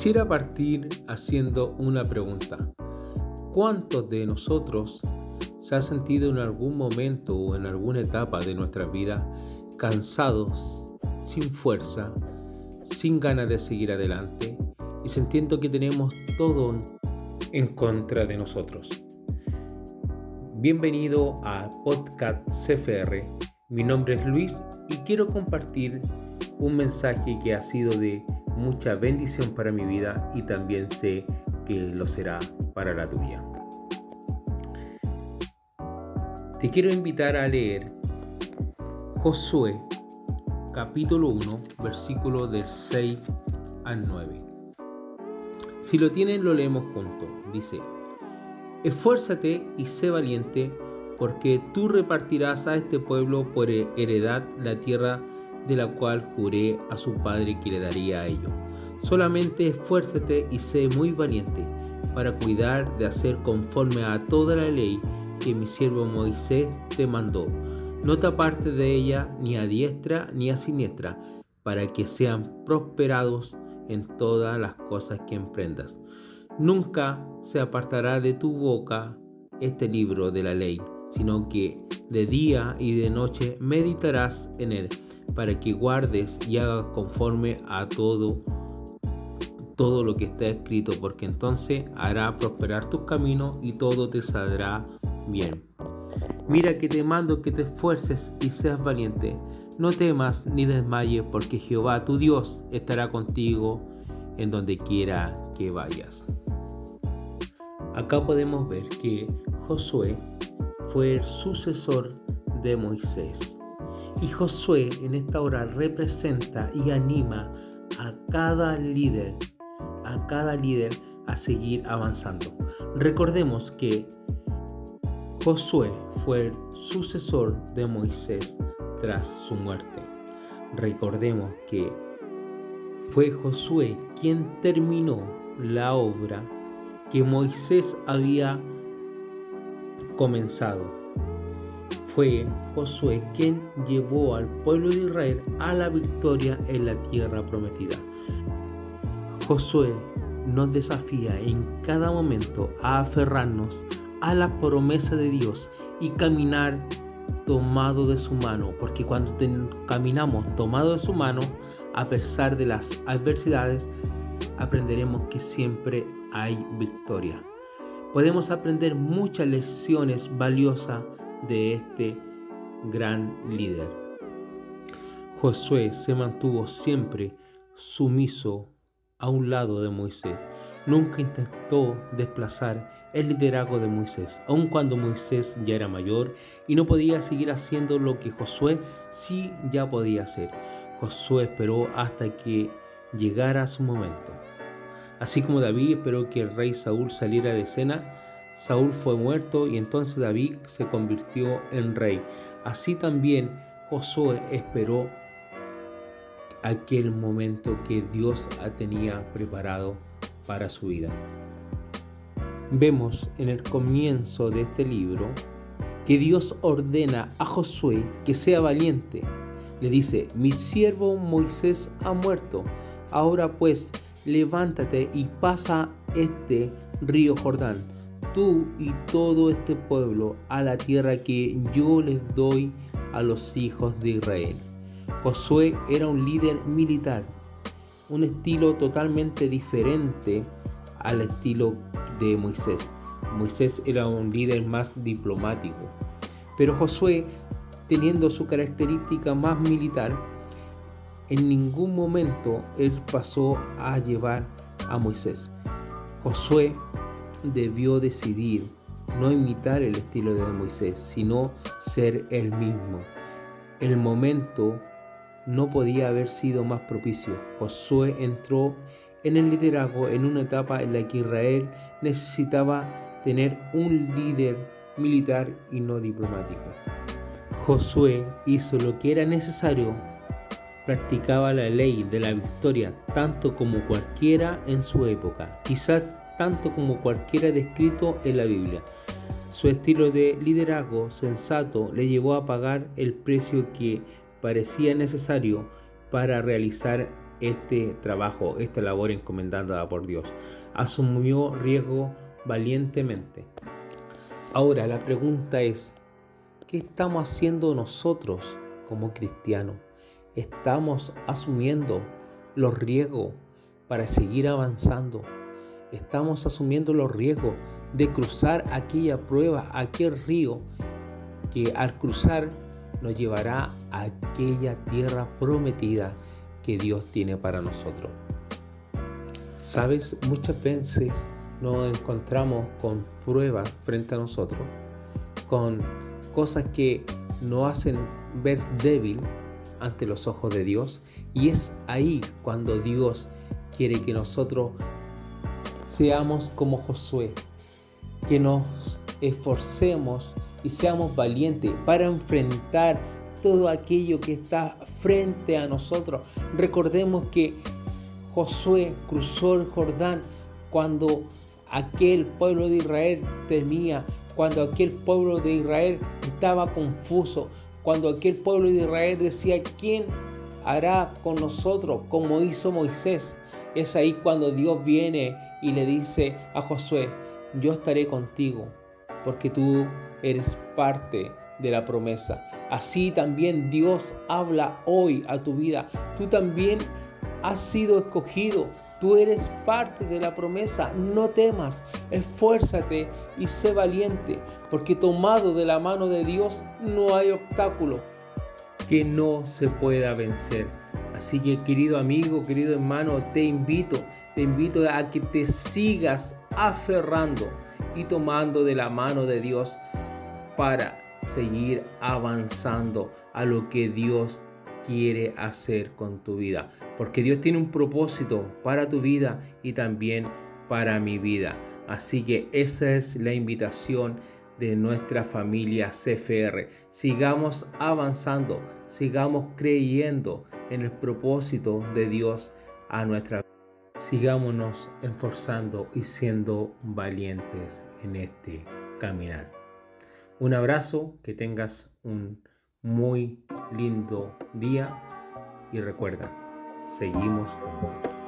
Quisiera partir haciendo una pregunta. ¿Cuántos de nosotros se ha sentido en algún momento o en alguna etapa de nuestra vida cansados, sin fuerza, sin ganas de seguir adelante y sintiendo que tenemos todo en contra de nosotros? Bienvenido a Podcast CFR. Mi nombre es Luis y quiero compartir un mensaje que ha sido de mucha bendición para mi vida y también sé que lo será para la tuya. Te quiero invitar a leer Josué capítulo 1 versículo del 6 al 9. Si lo tienen lo leemos juntos. Dice, esfuérzate y sé valiente porque tú repartirás a este pueblo por heredad la tierra de la cual juré a su padre que le daría a ellos. Solamente esfuérzate y sé muy valiente para cuidar de hacer conforme a toda la ley que mi siervo Moisés te mandó. No te apartes de ella ni a diestra ni a siniestra, para que sean prosperados en todas las cosas que emprendas. Nunca se apartará de tu boca este libro de la ley, sino que de día y de noche meditarás en él para que guardes y hagas conforme a todo todo lo que está escrito, porque entonces hará prosperar tus caminos y todo te saldrá bien. Mira que te mando que te esfuerces y seas valiente. No temas ni desmayes, porque Jehová tu Dios estará contigo en donde quiera que vayas. Acá podemos ver que Josué fue el sucesor de Moisés. Y Josué en esta hora representa y anima a cada líder, a cada líder a seguir avanzando. Recordemos que Josué fue el sucesor de Moisés tras su muerte. Recordemos que fue Josué quien terminó la obra que Moisés había comenzado fue Josué quien llevó al pueblo de Israel a la victoria en la tierra prometida. Josué nos desafía en cada momento a aferrarnos a la promesa de Dios y caminar tomado de su mano, porque cuando caminamos tomado de su mano, a pesar de las adversidades, aprenderemos que siempre hay victoria. Podemos aprender muchas lecciones valiosas de este gran líder. Josué se mantuvo siempre sumiso a un lado de Moisés. Nunca intentó desplazar el liderazgo de Moisés, aun cuando Moisés ya era mayor y no podía seguir haciendo lo que Josué sí ya podía hacer. Josué esperó hasta que llegara su momento. Así como David esperó que el rey Saúl saliera de escena, Saúl fue muerto y entonces David se convirtió en rey. Así también Josué esperó aquel momento que Dios tenía preparado para su vida. Vemos en el comienzo de este libro que Dios ordena a Josué que sea valiente. Le dice, mi siervo Moisés ha muerto. Ahora pues, levántate y pasa este río Jordán tú y todo este pueblo a la tierra que yo les doy a los hijos de Israel. Josué era un líder militar, un estilo totalmente diferente al estilo de Moisés. Moisés era un líder más diplomático, pero Josué, teniendo su característica más militar, en ningún momento él pasó a llevar a Moisés. Josué debió decidir no imitar el estilo de Moisés, sino ser él mismo. El momento no podía haber sido más propicio. Josué entró en el liderazgo en una etapa en la que Israel necesitaba tener un líder militar y no diplomático. Josué hizo lo que era necesario, practicaba la ley de la victoria tanto como cualquiera en su época. Quizás tanto como cualquiera descrito en la Biblia. Su estilo de liderazgo sensato le llevó a pagar el precio que parecía necesario para realizar este trabajo, esta labor encomendada por Dios. Asumió riesgo valientemente. Ahora la pregunta es, ¿qué estamos haciendo nosotros como cristianos? ¿Estamos asumiendo los riesgos para seguir avanzando? ¿Estamos asumiendo los riesgos de cruzar aquella prueba, aquel río que al cruzar nos llevará a aquella tierra prometida que Dios tiene para nosotros. Sabes, muchas veces nos encontramos con pruebas frente a nosotros, con cosas que nos hacen ver débil ante los ojos de Dios y es ahí cuando Dios quiere que nosotros seamos como Josué, que nos esforcemos y seamos valientes para enfrentar todo aquello que está frente a nosotros. Recordemos que Josué cruzó el Jordán cuando aquel pueblo de Israel temía, cuando aquel pueblo de Israel estaba confuso, cuando aquel pueblo de Israel decía, ¿quién hará con nosotros como hizo Moisés? Es ahí cuando Dios viene y le dice a Josué, yo estaré contigo, porque tú eres parte de la promesa. Así también Dios habla hoy a tu vida. Tú también has sido escogido. Tú eres parte de la promesa. No temas, esfuérzate y sé valiente, porque tomado de la mano de Dios no hay obstáculo que no se pueda vencer. Así que querido amigo, querido hermano, te invito, te invito a que te sigas aferrando y tomando de la mano de Dios para seguir avanzando a lo que Dios quiere hacer con tu vida. Porque Dios tiene un propósito para tu vida y también para mi vida. Así que esa es la invitación de nuestra familia CFR. Sigamos avanzando, sigamos creyendo en el propósito de Dios a nuestra vida. Sigámonos esforzando y siendo valientes en este caminar. Un abrazo, que tengas un muy lindo día y recuerda, seguimos juntos.